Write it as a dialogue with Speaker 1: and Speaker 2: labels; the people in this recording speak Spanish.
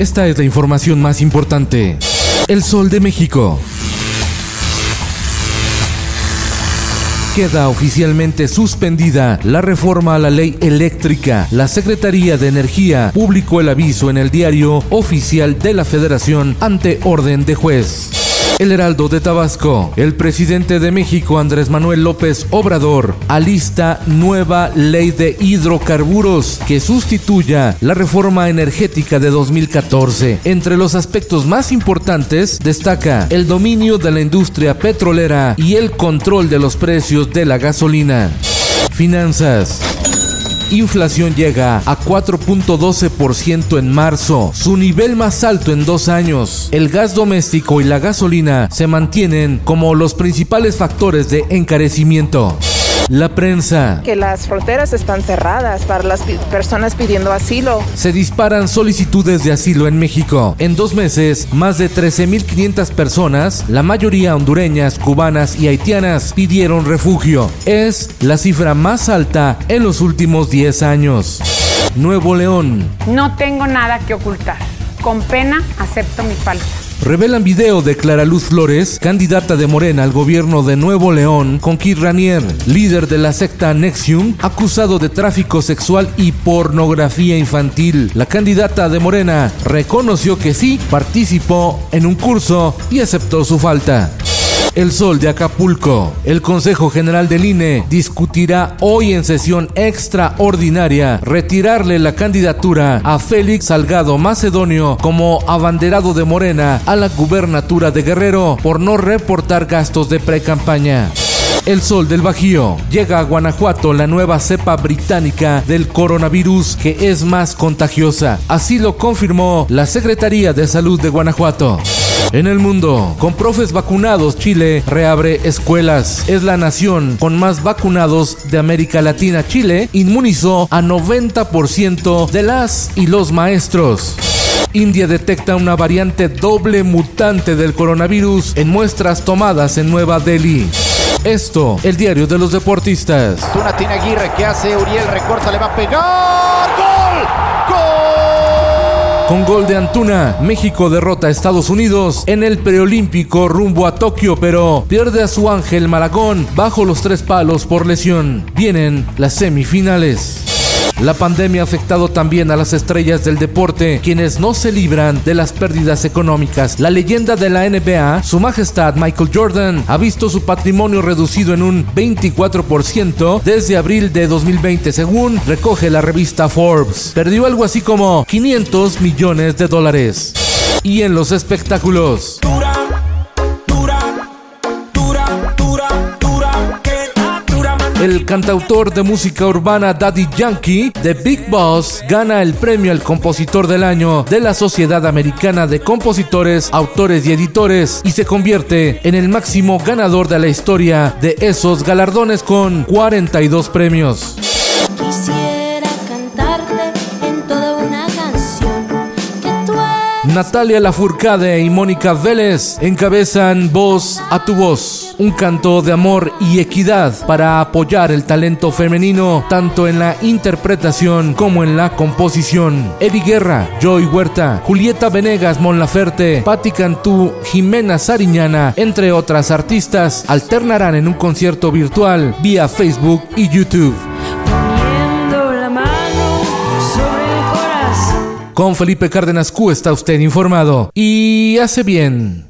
Speaker 1: Esta es la información más importante. El Sol de México. Queda oficialmente suspendida la reforma a la ley eléctrica. La Secretaría de Energía publicó el aviso en el diario oficial de la Federación ante orden de juez. El Heraldo de Tabasco. El presidente de México, Andrés Manuel López Obrador, alista nueva ley de hidrocarburos que sustituya la reforma energética de 2014. Entre los aspectos más importantes destaca el dominio de la industria petrolera y el control de los precios de la gasolina. Finanzas. Inflación llega a 4.12% en marzo, su nivel más alto en dos años. El gas doméstico y la gasolina se mantienen como los principales factores de encarecimiento. La prensa.
Speaker 2: Que las fronteras están cerradas para las personas pidiendo asilo.
Speaker 1: Se disparan solicitudes de asilo en México. En dos meses, más de 13.500 personas, la mayoría hondureñas, cubanas y haitianas, pidieron refugio. Es la cifra más alta en los últimos 10 años. Nuevo León.
Speaker 3: No tengo nada que ocultar. Con pena acepto mi falta.
Speaker 1: Revelan video de Clara Luz Flores, candidata de Morena al gobierno de Nuevo León, con Kid Ranier, líder de la secta Nexium, acusado de tráfico sexual y pornografía infantil. La candidata de Morena reconoció que sí participó en un curso y aceptó su falta. El Sol de Acapulco. El Consejo General del INE discutirá hoy en sesión extraordinaria retirarle la candidatura a Félix Salgado Macedonio como abanderado de Morena a la gubernatura de Guerrero por no reportar gastos de pre-campaña. El sol del Bajío. Llega a Guanajuato la nueva cepa británica del coronavirus que es más contagiosa. Así lo confirmó la Secretaría de Salud de Guanajuato. En el mundo, con profes vacunados, Chile reabre escuelas. Es la nación con más vacunados de América Latina. Chile inmunizó a 90% de las y los maestros. India detecta una variante doble mutante del coronavirus en muestras tomadas en Nueva Delhi. Esto, el diario de los deportistas.
Speaker 4: Tuna tiene Aguirre, ¿qué hace Uriel? Recorta, le va a pegar. ¡Gol!
Speaker 1: Con gol de Antuna, México derrota a Estados Unidos en el preolímpico rumbo a Tokio, pero pierde a su ángel Malagón bajo los tres palos por lesión. Vienen las semifinales. La pandemia ha afectado también a las estrellas del deporte, quienes no se libran de las pérdidas económicas. La leyenda de la NBA, su majestad Michael Jordan, ha visto su patrimonio reducido en un 24% desde abril de 2020, según recoge la revista Forbes. Perdió algo así como 500 millones de dólares. Y en los espectáculos. El cantautor de música urbana Daddy Yankee, The Big Boss, gana el premio al compositor del año de la Sociedad Americana de Compositores, Autores y Editores y se convierte en el máximo ganador de la historia de esos galardones con 42 premios. Natalia Lafourcade y Mónica Vélez encabezan Voz a tu Voz, un canto de amor y equidad para apoyar el talento femenino tanto en la interpretación como en la composición. Eddie Guerra, Joy Huerta, Julieta Venegas Mon Laferte, Patti Cantú, Jimena Sariñana, entre otras artistas, alternarán en un concierto virtual vía Facebook y YouTube. Con Felipe Cárdenas Q está usted informado y hace bien.